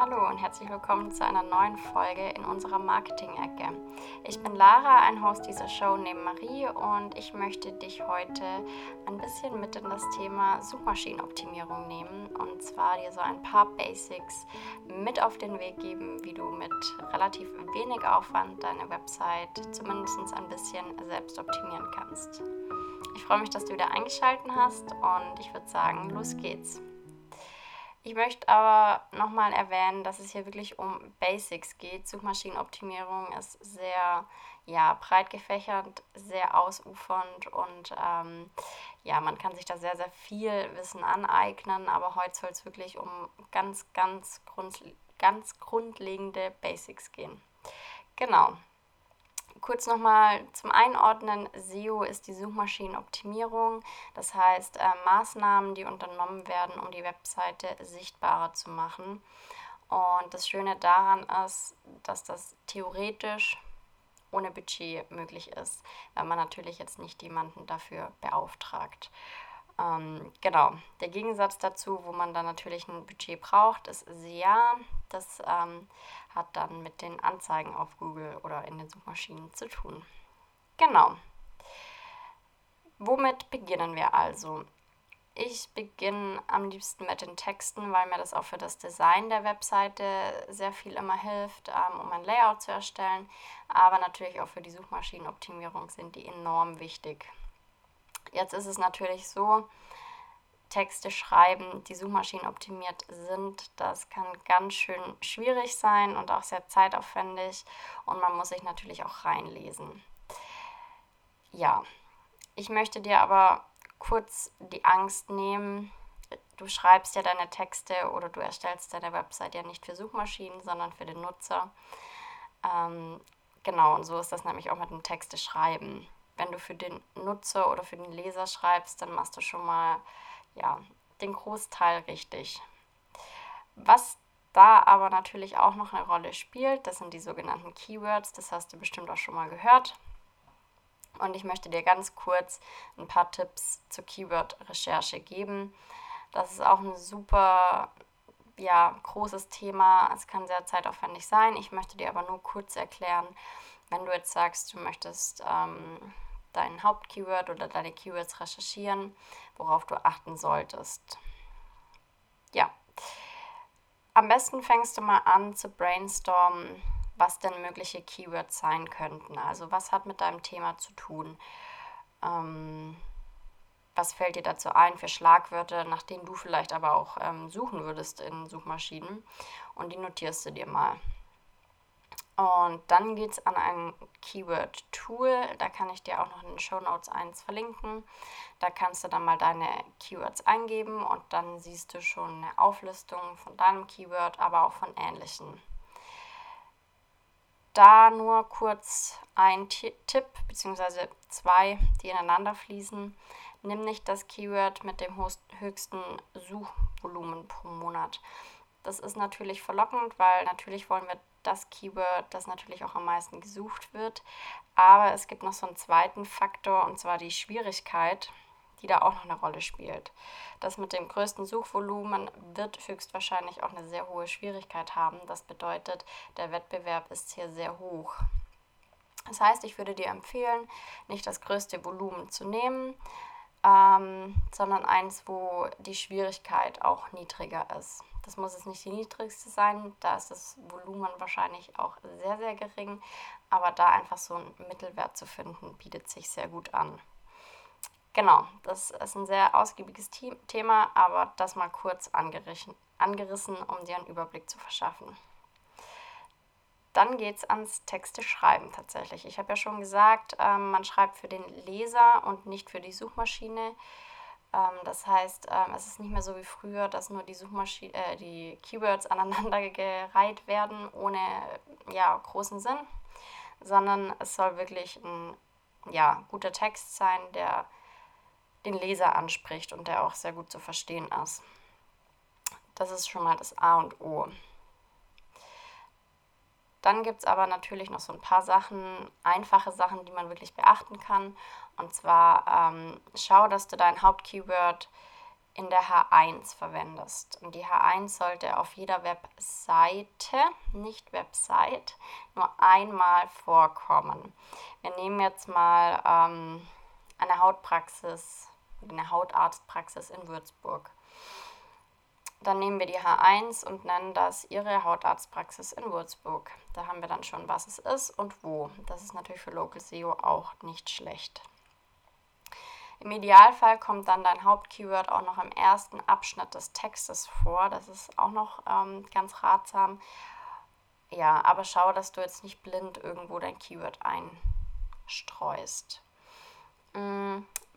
Hallo und herzlich willkommen zu einer neuen Folge in unserer Marketing-Ecke. Ich bin Lara, ein Host dieser Show neben Marie und ich möchte dich heute ein bisschen mit in das Thema Suchmaschinenoptimierung nehmen und zwar dir so ein paar Basics mit auf den Weg geben, wie du mit relativ wenig Aufwand deine Website zumindest ein bisschen selbst optimieren kannst. Ich freue mich, dass du wieder eingeschaltet hast und ich würde sagen, los geht's. Ich möchte aber nochmal erwähnen, dass es hier wirklich um Basics geht. Suchmaschinenoptimierung ist sehr ja, breit gefächert, sehr ausufernd und ähm, ja, man kann sich da sehr, sehr viel Wissen aneignen, aber heute soll es wirklich um ganz, ganz, grund, ganz grundlegende Basics gehen. Genau, Kurz nochmal zum Einordnen, SEO ist die Suchmaschinenoptimierung, das heißt äh, Maßnahmen, die unternommen werden, um die Webseite sichtbarer zu machen. Und das Schöne daran ist, dass das theoretisch ohne Budget möglich ist, weil man natürlich jetzt nicht jemanden dafür beauftragt. Ähm, genau, der Gegensatz dazu, wo man dann natürlich ein Budget braucht, ist SEA. Das ähm, hat dann mit den Anzeigen auf Google oder in den Suchmaschinen zu tun. Genau. Womit beginnen wir also? Ich beginne am liebsten mit den Texten, weil mir das auch für das Design der Webseite sehr viel immer hilft, ähm, um ein Layout zu erstellen. Aber natürlich auch für die Suchmaschinenoptimierung sind die enorm wichtig. Jetzt ist es natürlich so, Texte schreiben, die Suchmaschinen optimiert sind. Das kann ganz schön schwierig sein und auch sehr zeitaufwendig und man muss sich natürlich auch reinlesen. Ja, ich möchte dir aber kurz die Angst nehmen. Du schreibst ja deine Texte oder du erstellst deine Website ja nicht für Suchmaschinen, sondern für den Nutzer. Ähm, genau, und so ist das nämlich auch mit dem Texte schreiben. Wenn du für den Nutzer oder für den Leser schreibst, dann machst du schon mal ja, den Großteil richtig. Was da aber natürlich auch noch eine Rolle spielt, das sind die sogenannten Keywords, das hast du bestimmt auch schon mal gehört. Und ich möchte dir ganz kurz ein paar Tipps zur Keyword-Recherche geben. Das ist auch ein super ja, großes Thema. Es kann sehr zeitaufwendig sein. Ich möchte dir aber nur kurz erklären, wenn du jetzt sagst, du möchtest ähm, dein Hauptkeyword oder deine Keywords recherchieren, worauf du achten solltest. Ja, am besten fängst du mal an zu brainstormen, was denn mögliche Keywords sein könnten. Also was hat mit deinem Thema zu tun? Ähm, was fällt dir dazu ein für Schlagwörter, nach denen du vielleicht aber auch ähm, suchen würdest in Suchmaschinen? Und die notierst du dir mal. Und dann geht es an ein Keyword-Tool. Da kann ich dir auch noch in den Show Notes eins verlinken. Da kannst du dann mal deine Keywords eingeben und dann siehst du schon eine Auflistung von deinem Keyword, aber auch von ähnlichen. Da nur kurz ein Tipp bzw. zwei, die ineinander fließen. Nimm nicht das Keyword mit dem höchsten Suchvolumen pro Monat. Das ist natürlich verlockend, weil natürlich wollen wir das Keyword, das natürlich auch am meisten gesucht wird. Aber es gibt noch so einen zweiten Faktor und zwar die Schwierigkeit, die da auch noch eine Rolle spielt. Das mit dem größten Suchvolumen wird höchstwahrscheinlich auch eine sehr hohe Schwierigkeit haben. Das bedeutet, der Wettbewerb ist hier sehr hoch. Das heißt, ich würde dir empfehlen, nicht das größte Volumen zu nehmen, ähm, sondern eins, wo die Schwierigkeit auch niedriger ist. Das muss jetzt nicht die niedrigste sein, da ist das Volumen wahrscheinlich auch sehr, sehr gering, aber da einfach so einen Mittelwert zu finden, bietet sich sehr gut an. Genau, das ist ein sehr ausgiebiges Thema, aber das mal kurz angerissen, um dir einen Überblick zu verschaffen. Dann geht es ans Texte schreiben tatsächlich. Ich habe ja schon gesagt, ähm, man schreibt für den Leser und nicht für die Suchmaschine. Ähm, das heißt, ähm, es ist nicht mehr so wie früher, dass nur die Suchmaschine, äh, die Keywords aneinandergereiht werden ohne ja, großen Sinn, sondern es soll wirklich ein ja, guter Text sein, der den Leser anspricht und der auch sehr gut zu verstehen ist. Das ist schon mal das A und O. Dann gibt es aber natürlich noch so ein paar Sachen, einfache Sachen, die man wirklich beachten kann. Und zwar ähm, schau, dass du dein Hauptkeyword in der H1 verwendest. Und die H1 sollte auf jeder Webseite, nicht Website, nur einmal vorkommen. Wir nehmen jetzt mal ähm, eine Hautpraxis, eine Hautarztpraxis in Würzburg. Dann nehmen wir die H1 und nennen das Ihre Hautarztpraxis in Würzburg. Da haben wir dann schon, was es ist und wo. Das ist natürlich für Local SEO auch nicht schlecht. Im Idealfall kommt dann dein Hauptkeyword auch noch im ersten Abschnitt des Textes vor. Das ist auch noch ähm, ganz ratsam. Ja, aber schau, dass du jetzt nicht blind irgendwo dein Keyword einstreust.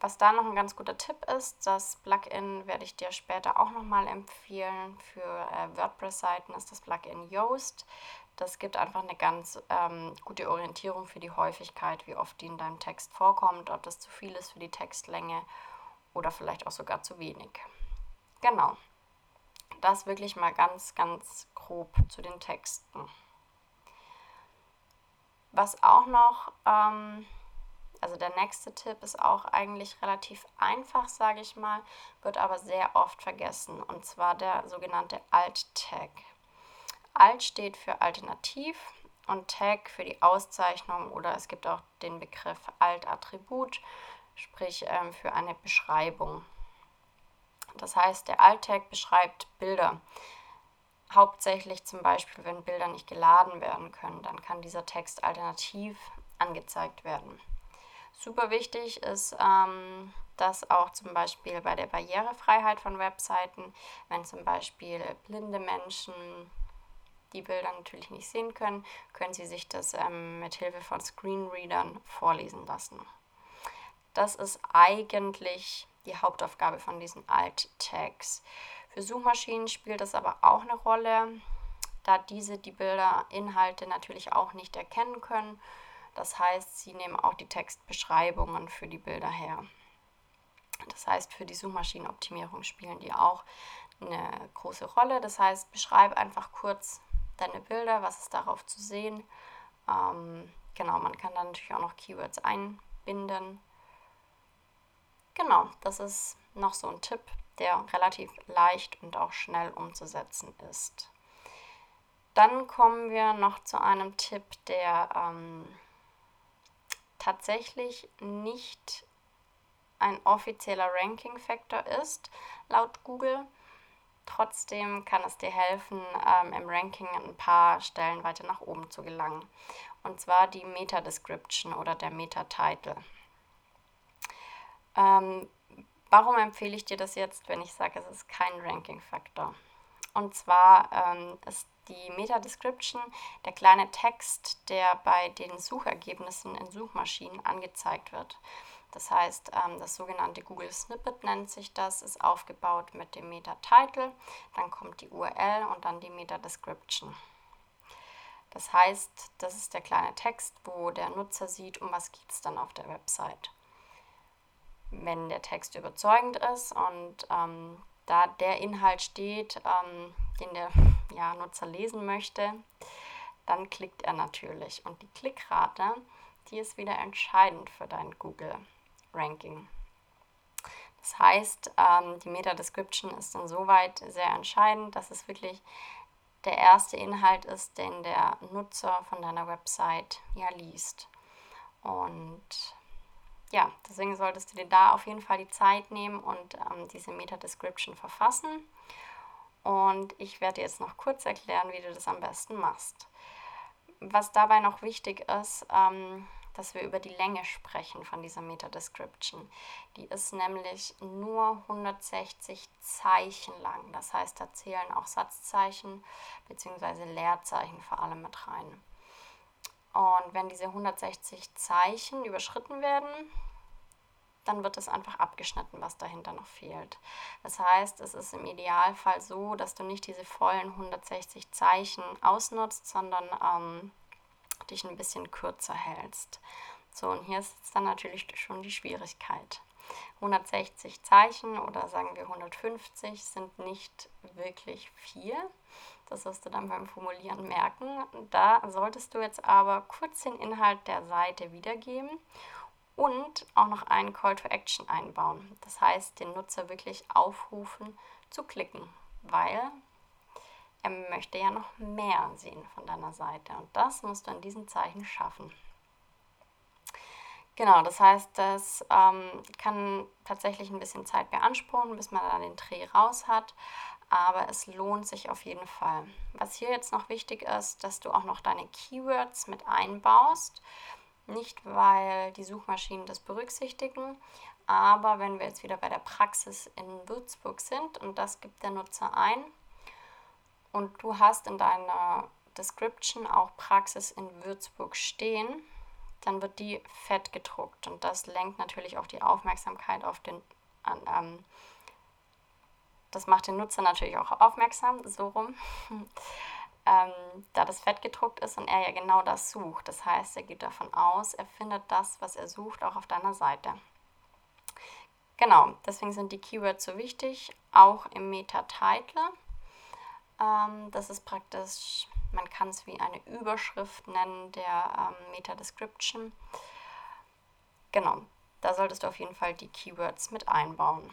Was da noch ein ganz guter Tipp ist, das Plugin werde ich dir später auch nochmal empfehlen. Für äh, WordPress-Seiten ist das Plugin Yoast. Das gibt einfach eine ganz ähm, gute Orientierung für die Häufigkeit, wie oft die in deinem Text vorkommt, ob das zu viel ist für die Textlänge oder vielleicht auch sogar zu wenig. Genau. Das wirklich mal ganz, ganz grob zu den Texten. Was auch noch, ähm, also der nächste Tipp ist auch eigentlich relativ einfach, sage ich mal, wird aber sehr oft vergessen, und zwar der sogenannte Alt-Tag. Alt steht für Alternativ und Tag für die Auszeichnung oder es gibt auch den Begriff Alt-Attribut, sprich ähm, für eine Beschreibung. Das heißt, der Alt-Tag beschreibt Bilder. Hauptsächlich zum Beispiel, wenn Bilder nicht geladen werden können, dann kann dieser Text alternativ angezeigt werden. Super wichtig ist, ähm, dass auch zum Beispiel bei der Barrierefreiheit von Webseiten, wenn zum Beispiel blinde Menschen die Bilder natürlich nicht sehen können, können Sie sich das ähm, mit Hilfe von Screenreadern vorlesen lassen. Das ist eigentlich die Hauptaufgabe von diesen Alt-Tags. Für Suchmaschinen spielt das aber auch eine Rolle, da diese die Bilderinhalte natürlich auch nicht erkennen können. Das heißt, sie nehmen auch die Textbeschreibungen für die Bilder her. Das heißt, für die Suchmaschinenoptimierung spielen die auch eine große Rolle. Das heißt, beschreibe einfach kurz, deine Bilder, was ist darauf zu sehen. Ähm, genau, man kann dann natürlich auch noch Keywords einbinden. Genau, das ist noch so ein Tipp, der relativ leicht und auch schnell umzusetzen ist. Dann kommen wir noch zu einem Tipp, der ähm, tatsächlich nicht ein offizieller Ranking-Faktor ist, laut Google. Trotzdem kann es dir helfen, ähm, im Ranking ein paar Stellen weiter nach oben zu gelangen. Und zwar die Meta-Description oder der Meta-Title. Ähm, warum empfehle ich dir das jetzt, wenn ich sage, es ist kein Ranking-Faktor? Und zwar ähm, ist die Meta-Description der kleine Text, der bei den Suchergebnissen in Suchmaschinen angezeigt wird. Das heißt, ähm, das sogenannte Google Snippet nennt sich das, ist aufgebaut mit dem Meta-Title, dann kommt die URL und dann die Meta-Description. Das heißt, das ist der kleine Text, wo der Nutzer sieht, um was geht es dann auf der Website. Wenn der Text überzeugend ist und ähm, da der Inhalt steht, ähm, den der ja, Nutzer lesen möchte, dann klickt er natürlich. Und die Klickrate, die ist wieder entscheidend für dein Google Ranking. Das heißt, ähm, die Meta-Description ist insoweit sehr entscheidend, dass es wirklich der erste Inhalt ist, den der Nutzer von deiner Website ja liest. Und ja, deswegen solltest du dir da auf jeden Fall die Zeit nehmen und ähm, diese Meta-Description verfassen. Und ich werde dir jetzt noch kurz erklären, wie du das am besten machst. Was dabei noch wichtig ist, ähm, dass wir über die Länge sprechen von dieser Meta-Description. Die ist nämlich nur 160 Zeichen lang. Das heißt, da zählen auch Satzzeichen bzw. Leerzeichen vor allem mit rein. Und wenn diese 160 Zeichen überschritten werden, dann wird es einfach abgeschnitten, was dahinter noch fehlt. Das heißt, es ist im Idealfall so, dass du nicht diese vollen 160 Zeichen ausnutzt, sondern ähm, dich ein bisschen kürzer hältst. So, und hier ist dann natürlich schon die Schwierigkeit. 160 Zeichen oder sagen wir 150 sind nicht wirklich viel. Das wirst du dann beim Formulieren merken. Da solltest du jetzt aber kurz den Inhalt der Seite wiedergeben und auch noch einen Call to Action einbauen. Das heißt, den Nutzer wirklich aufrufen zu klicken, weil er möchte ja noch mehr sehen von deiner Seite und das musst du an diesen Zeichen schaffen. Genau, das heißt, das ähm, kann tatsächlich ein bisschen Zeit beanspruchen, bis man dann den Dreh raus hat, aber es lohnt sich auf jeden Fall. Was hier jetzt noch wichtig ist, dass du auch noch deine Keywords mit einbaust. Nicht, weil die Suchmaschinen das berücksichtigen, aber wenn wir jetzt wieder bei der Praxis in Würzburg sind und das gibt der Nutzer ein und du hast in deiner Description auch Praxis in Würzburg stehen, dann wird die fett gedruckt und das lenkt natürlich auch die Aufmerksamkeit auf den, an, ähm, das macht den Nutzer natürlich auch aufmerksam, so rum, ähm, da das fett gedruckt ist und er ja genau das sucht. Das heißt, er geht davon aus, er findet das, was er sucht, auch auf deiner Seite. Genau, deswegen sind die Keywords so wichtig, auch im Meta-Title. Ähm, das ist praktisch man kann es wie eine Überschrift nennen der ähm, Meta-Description. Genau, da solltest du auf jeden Fall die Keywords mit einbauen.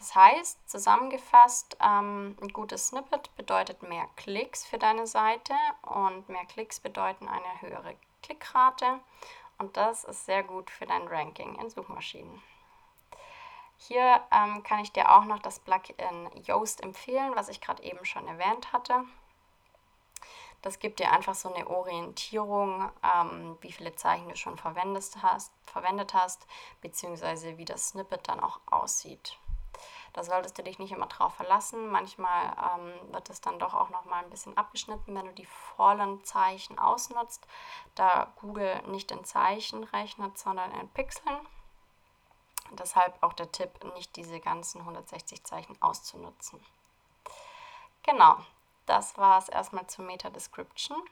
Das heißt, zusammengefasst, ähm, ein gutes Snippet bedeutet mehr Klicks für deine Seite und mehr Klicks bedeuten eine höhere Klickrate und das ist sehr gut für dein Ranking in Suchmaschinen. Hier ähm, kann ich dir auch noch das Plugin Yoast empfehlen, was ich gerade eben schon erwähnt hatte. Das gibt dir einfach so eine Orientierung, ähm, wie viele Zeichen du schon verwendet hast, verwendet hast, beziehungsweise wie das Snippet dann auch aussieht. Da solltest du dich nicht immer drauf verlassen. Manchmal ähm, wird es dann doch auch noch mal ein bisschen abgeschnitten, wenn du die vollen Zeichen ausnutzt, da Google nicht in Zeichen rechnet, sondern in Pixeln. Deshalb auch der Tipp, nicht diese ganzen 160 Zeichen auszunutzen. Genau, das war es erstmal zur Meta-Description.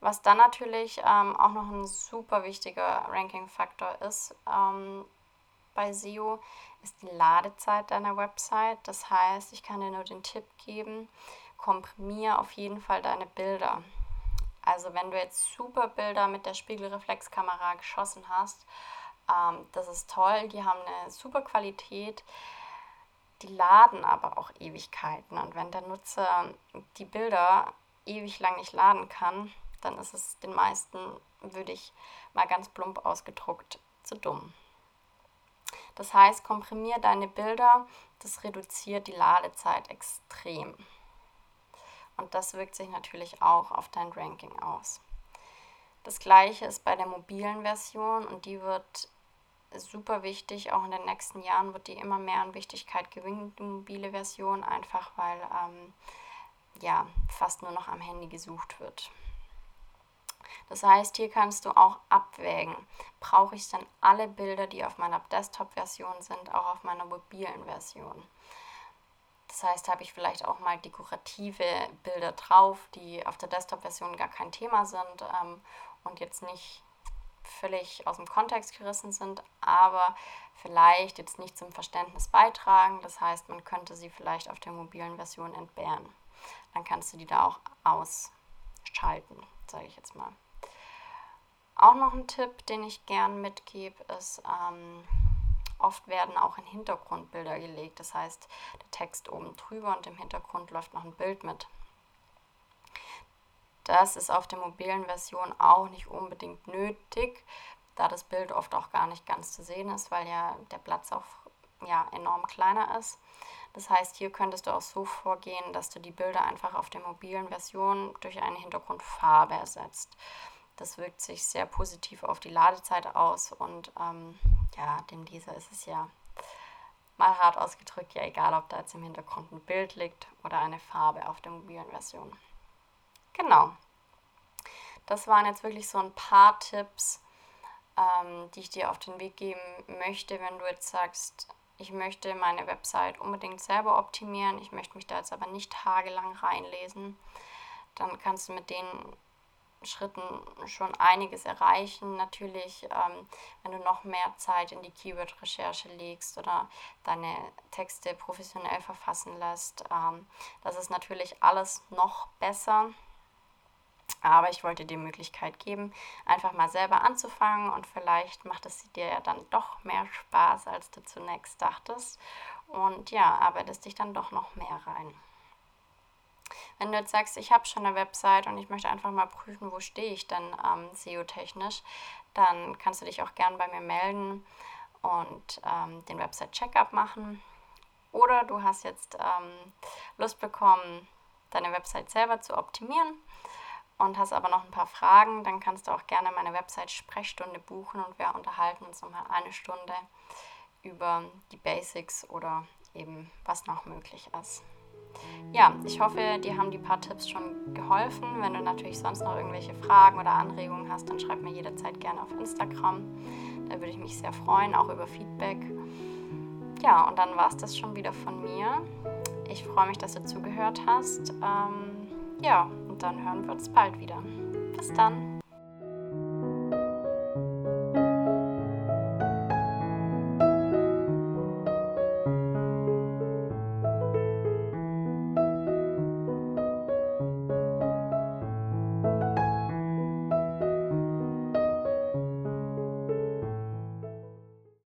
Was dann natürlich ähm, auch noch ein super wichtiger Ranking-Faktor ist ähm, bei SEO, ist die Ladezeit deiner Website. Das heißt, ich kann dir nur den Tipp geben, komprimiere auf jeden Fall deine Bilder. Also wenn du jetzt super Bilder mit der Spiegelreflexkamera geschossen hast ähm, das ist toll, die haben eine super Qualität, die laden aber auch Ewigkeiten. Und wenn der Nutzer die Bilder ewig lang nicht laden kann, dann ist es den meisten, würde ich mal ganz plump ausgedruckt, zu dumm. Das heißt, komprimier deine Bilder, das reduziert die Ladezeit extrem. Und das wirkt sich natürlich auch auf dein Ranking aus. Das gleiche ist bei der mobilen Version und die wird super wichtig. Auch in den nächsten Jahren wird die immer mehr an Wichtigkeit gewinnen, die mobile Version, einfach weil ähm, ja fast nur noch am Handy gesucht wird. Das heißt, hier kannst du auch abwägen, brauche ich dann alle Bilder, die auf meiner Desktop-Version sind, auch auf meiner mobilen Version. Das heißt, habe ich vielleicht auch mal dekorative Bilder drauf, die auf der Desktop-Version gar kein Thema sind ähm, und jetzt nicht völlig aus dem Kontext gerissen sind, aber vielleicht jetzt nicht zum Verständnis beitragen. Das heißt, man könnte sie vielleicht auf der mobilen Version entbehren. Dann kannst du die da auch ausschalten, sage ich jetzt mal. Auch noch ein Tipp, den ich gern mitgebe, ist, ähm, oft werden auch in Hintergrundbilder gelegt. Das heißt, der Text oben drüber und im Hintergrund läuft noch ein Bild mit. Das ist auf der mobilen Version auch nicht unbedingt nötig, da das Bild oft auch gar nicht ganz zu sehen ist, weil ja der Platz auch ja, enorm kleiner ist. Das heißt, hier könntest du auch so vorgehen, dass du die Bilder einfach auf der mobilen Version durch eine Hintergrundfarbe ersetzt. Das wirkt sich sehr positiv auf die Ladezeit aus und ähm, ja, dem dieser ist es ja mal hart ausgedrückt, ja egal, ob da jetzt im Hintergrund ein Bild liegt oder eine Farbe auf der mobilen Version. Genau. Das waren jetzt wirklich so ein paar Tipps, ähm, die ich dir auf den Weg geben möchte, wenn du jetzt sagst, ich möchte meine Website unbedingt selber optimieren, ich möchte mich da jetzt aber nicht tagelang reinlesen, dann kannst du mit den Schritten schon einiges erreichen. Natürlich, ähm, wenn du noch mehr Zeit in die Keyword-Recherche legst oder deine Texte professionell verfassen lässt, ähm, das ist natürlich alles noch besser. Aber ich wollte dir die Möglichkeit geben, einfach mal selber anzufangen und vielleicht macht es dir ja dann doch mehr Spaß, als du zunächst dachtest. Und ja, arbeitest dich dann doch noch mehr rein. Wenn du jetzt sagst, ich habe schon eine Website und ich möchte einfach mal prüfen, wo stehe ich denn ähm, SEO-technisch, dann kannst du dich auch gern bei mir melden und ähm, den Website-Checkup machen. Oder du hast jetzt ähm, Lust bekommen, deine Website selber zu optimieren und hast aber noch ein paar Fragen, dann kannst du auch gerne meine Website-Sprechstunde buchen und wir unterhalten uns nochmal eine Stunde über die Basics oder eben was noch möglich ist. Ja, ich hoffe, dir haben die paar Tipps schon geholfen. Wenn du natürlich sonst noch irgendwelche Fragen oder Anregungen hast, dann schreib mir jederzeit gerne auf Instagram. Da würde ich mich sehr freuen, auch über Feedback. Ja, und dann war es das schon wieder von mir. Ich freue mich, dass du zugehört hast. Ähm, ja, und dann hören wir uns bald wieder. Bis dann.